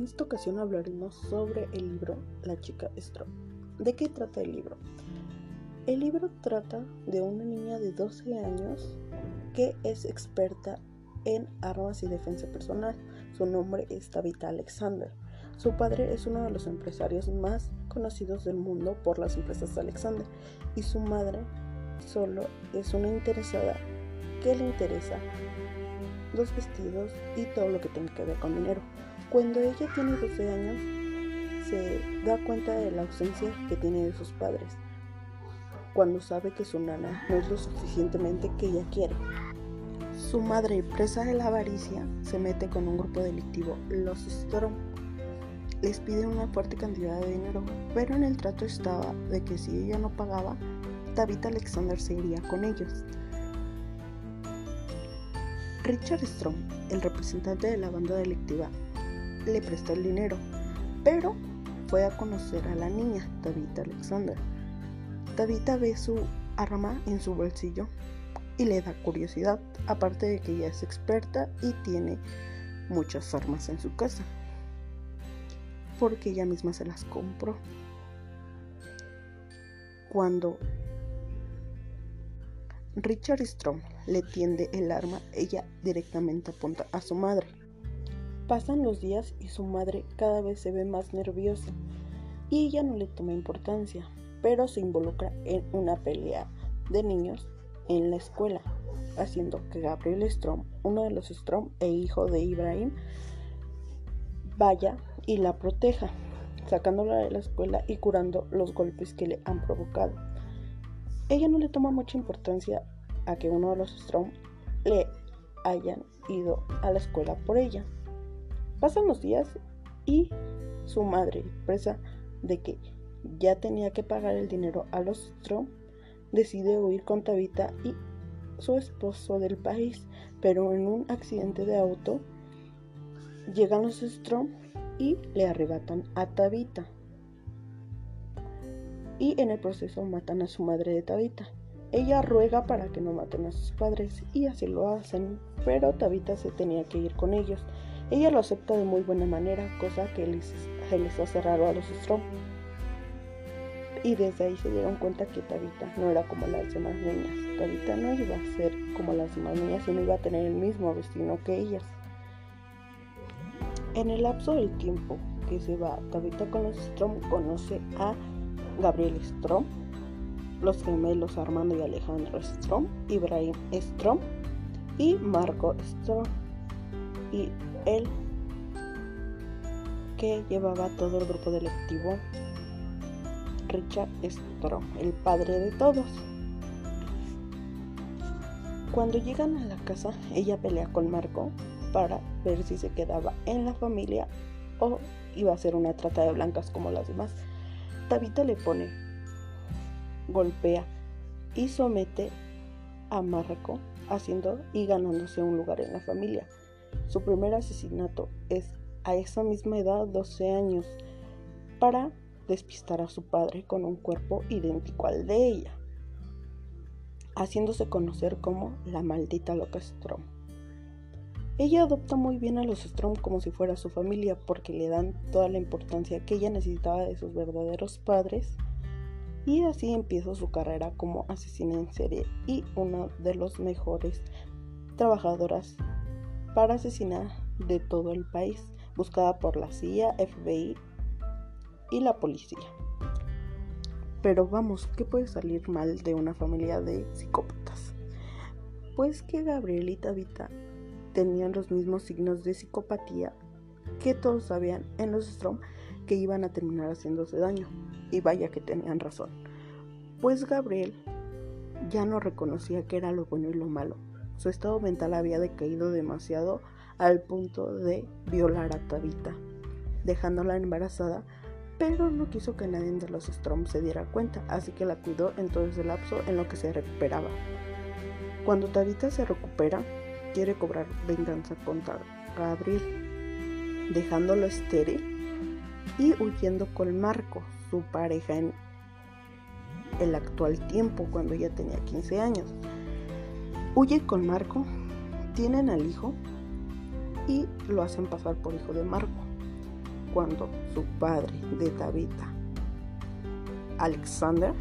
En esta ocasión hablaremos sobre el libro La chica Strom. ¿De qué trata el libro? El libro trata de una niña de 12 años que es experta en armas y defensa personal. Su nombre es Tabitha Alexander. Su padre es uno de los empresarios más conocidos del mundo por las empresas Alexander y su madre solo es una interesada que le interesa los vestidos y todo lo que tenga que ver con dinero. Cuando ella tiene 12 años, se da cuenta de la ausencia que tiene de sus padres, cuando sabe que su nana no es lo suficientemente que ella quiere. Su madre, presa de la avaricia, se mete con un grupo delictivo, los Storm. Les pide una fuerte cantidad de dinero, pero en el trato estaba de que si ella no pagaba, David Alexander se iría con ellos. Richard Strong, el representante de la banda delictiva, le prestó el dinero, pero fue a conocer a la niña, Tabitha Alexander. Tabitha ve su arma en su bolsillo y le da curiosidad, aparte de que ella es experta y tiene muchas armas en su casa, porque ella misma se las compró. Cuando Richard Strong le tiende el arma, ella directamente apunta a su madre. Pasan los días y su madre cada vez se ve más nerviosa y ella no le toma importancia, pero se involucra en una pelea de niños en la escuela, haciendo que Gabriel Strom, uno de los Strom e hijo de Ibrahim, vaya y la proteja, sacándola de la escuela y curando los golpes que le han provocado. Ella no le toma mucha importancia a que uno de los Strom le hayan ido a la escuela por ella. Pasan los días y su madre, presa de que ya tenía que pagar el dinero a los Strom, decide huir con Tabitha y su esposo del país, pero en un accidente de auto llegan los Strom y le arrebatan a Tabitha y en el proceso matan a su madre de Tabita. Ella ruega para que no maten a sus padres y así lo hacen, pero Tabita se tenía que ir con ellos. Ella lo acepta de muy buena manera, cosa que les, les hace raro a los Strom. Y desde ahí se dieron cuenta que Tabita no era como las demás niñas. Tabita no iba a ser como las demás niñas y no iba a tener el mismo destino que ellas. En el lapso del tiempo que se va Tabita con los Strom conoce a Gabriel Strom, los gemelos Armando y Alejandro Strom, Ibrahim Strom y Marco Strom y él que llevaba todo el grupo delictivo Richard Strom, el padre de todos. Cuando llegan a la casa, ella pelea con Marco para ver si se quedaba en la familia o iba a ser una trata de blancas como las demás. Tabita le pone, golpea y somete a Marco, haciendo y ganándose un lugar en la familia. Su primer asesinato es a esa misma edad, 12 años, para despistar a su padre con un cuerpo idéntico al de ella, haciéndose conocer como la maldita loca Strom. Ella adopta muy bien a los Strom como si fuera su familia porque le dan toda la importancia que ella necesitaba de sus verdaderos padres y así empieza su carrera como asesina en serie y una de las mejores trabajadoras para asesinar de todo el país, buscada por la CIA, FBI y la policía. Pero vamos, ¿qué puede salir mal de una familia de psicópatas? Pues que Gabriel y Tabitha tenían los mismos signos de psicopatía que todos sabían en los Strom que iban a terminar haciéndose daño. Y vaya que tenían razón. Pues Gabriel ya no reconocía que era lo bueno y lo malo. Su estado mental había decaído demasiado al punto de violar a Tabitha, dejándola embarazada, pero no quiso que nadie de los Strom se diera cuenta, así que la cuidó en todo ese lapso en lo que se recuperaba. Cuando Tabitha se recupera, quiere cobrar venganza contra Gabriel, dejándolo estéril y huyendo con Marco, su pareja en el actual tiempo, cuando ella tenía 15 años. Huye con Marco, tienen al hijo y lo hacen pasar por hijo de Marco. cuando su padre de Tabitha, Alexander,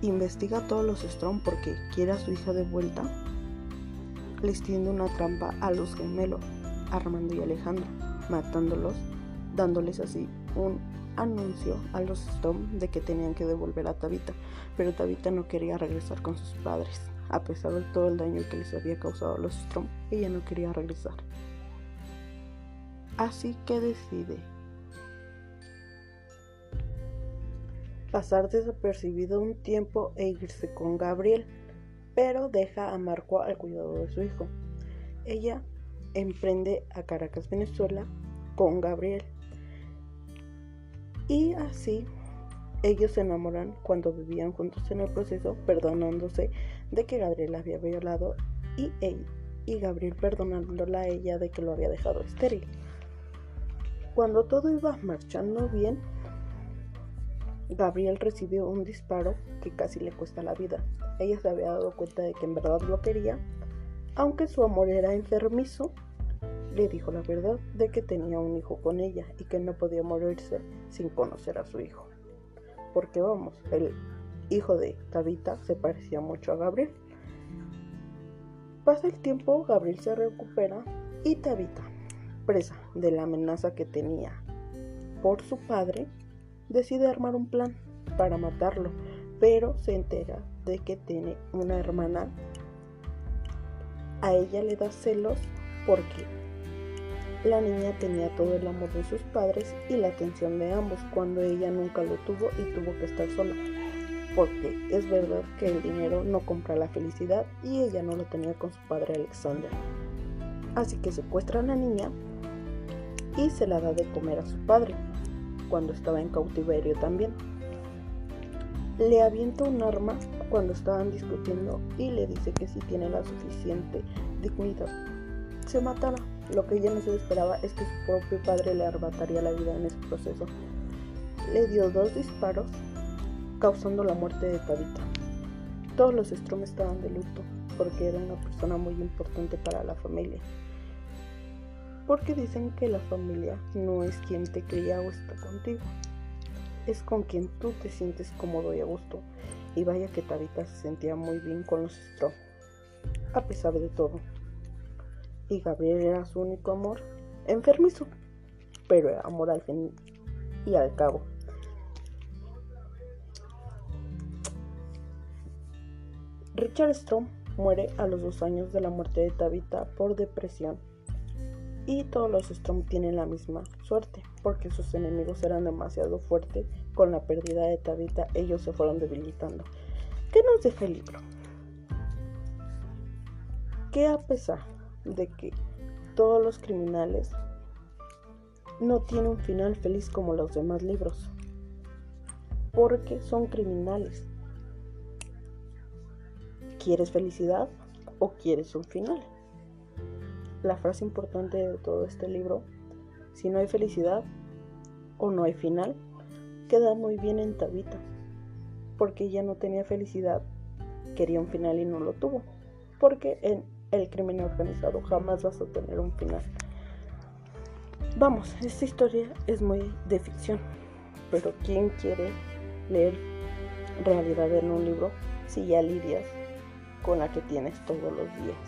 investiga a todos los Strong porque quiere a su hija de vuelta, les tiende una trampa a los gemelos, Armando y Alejandro, matándolos, dándoles así un anuncio a los Storm de que tenían que devolver a Tabitha, pero Tabitha no quería regresar con sus padres. A pesar de todo el daño que les había causado a los Storm, ella no quería regresar. Así que decide pasar desapercibido un tiempo e irse con Gabriel, pero deja a Marco al cuidado de su hijo. Ella emprende a Caracas, Venezuela, con Gabriel. Y así ellos se enamoran cuando vivían juntos en el proceso, perdonándose de que Gabriel la había violado y, y Gabriel perdonándola a ella de que lo había dejado estéril. Cuando todo iba marchando bien, Gabriel recibió un disparo que casi le cuesta la vida. Ella se había dado cuenta de que en verdad lo quería, aunque su amor era enfermizo. Le dijo la verdad de que tenía un hijo con ella y que no podía morirse sin conocer a su hijo. Porque vamos, el hijo de Tabitha se parecía mucho a Gabriel. Pasa el tiempo, Gabriel se recupera y Tabitha, presa de la amenaza que tenía por su padre, decide armar un plan para matarlo, pero se entera de que tiene una hermana. A ella le da celos porque la niña tenía todo el amor de sus padres y la atención de ambos cuando ella nunca lo tuvo y tuvo que estar sola. Porque es verdad que el dinero no compra la felicidad y ella no lo tenía con su padre Alexander. Así que secuestra a la niña y se la da de comer a su padre cuando estaba en cautiverio también. Le avienta un arma cuando estaban discutiendo y le dice que si tiene la suficiente dignidad se matará. Lo que ella no se esperaba es que su propio padre le arrebataría la vida en ese proceso. Le dio dos disparos, causando la muerte de Tabitha. Todos los Strom estaban de luto porque era una persona muy importante para la familia porque dicen que la familia no es quien te cría o está contigo, es con quien tú te sientes cómodo y a gusto. Y vaya que Tabitha se sentía muy bien con los Strong, a pesar de todo. Y Gabriel era su único amor, enfermizo, pero amor al fin y al cabo. Richard Strom muere a los dos años de la muerte de Tabitha por depresión y todos los Storm tienen la misma suerte, porque sus enemigos eran demasiado fuertes. Con la pérdida de Tabitha, ellos se fueron debilitando. ¿Qué nos deja el libro? Que a pesar de que todos los criminales no tienen un final feliz como los demás libros, porque son criminales. ¿Quieres felicidad o quieres un final? la frase importante de todo este libro, si no hay felicidad o no hay final, queda muy bien en Tabita, porque ella no tenía felicidad, quería un final y no lo tuvo, porque en el crimen organizado. Jamás vas a tener un final. Vamos, esta historia es muy de ficción, pero ¿quién quiere leer realidad en un libro si ya lidias con la que tienes todos los días?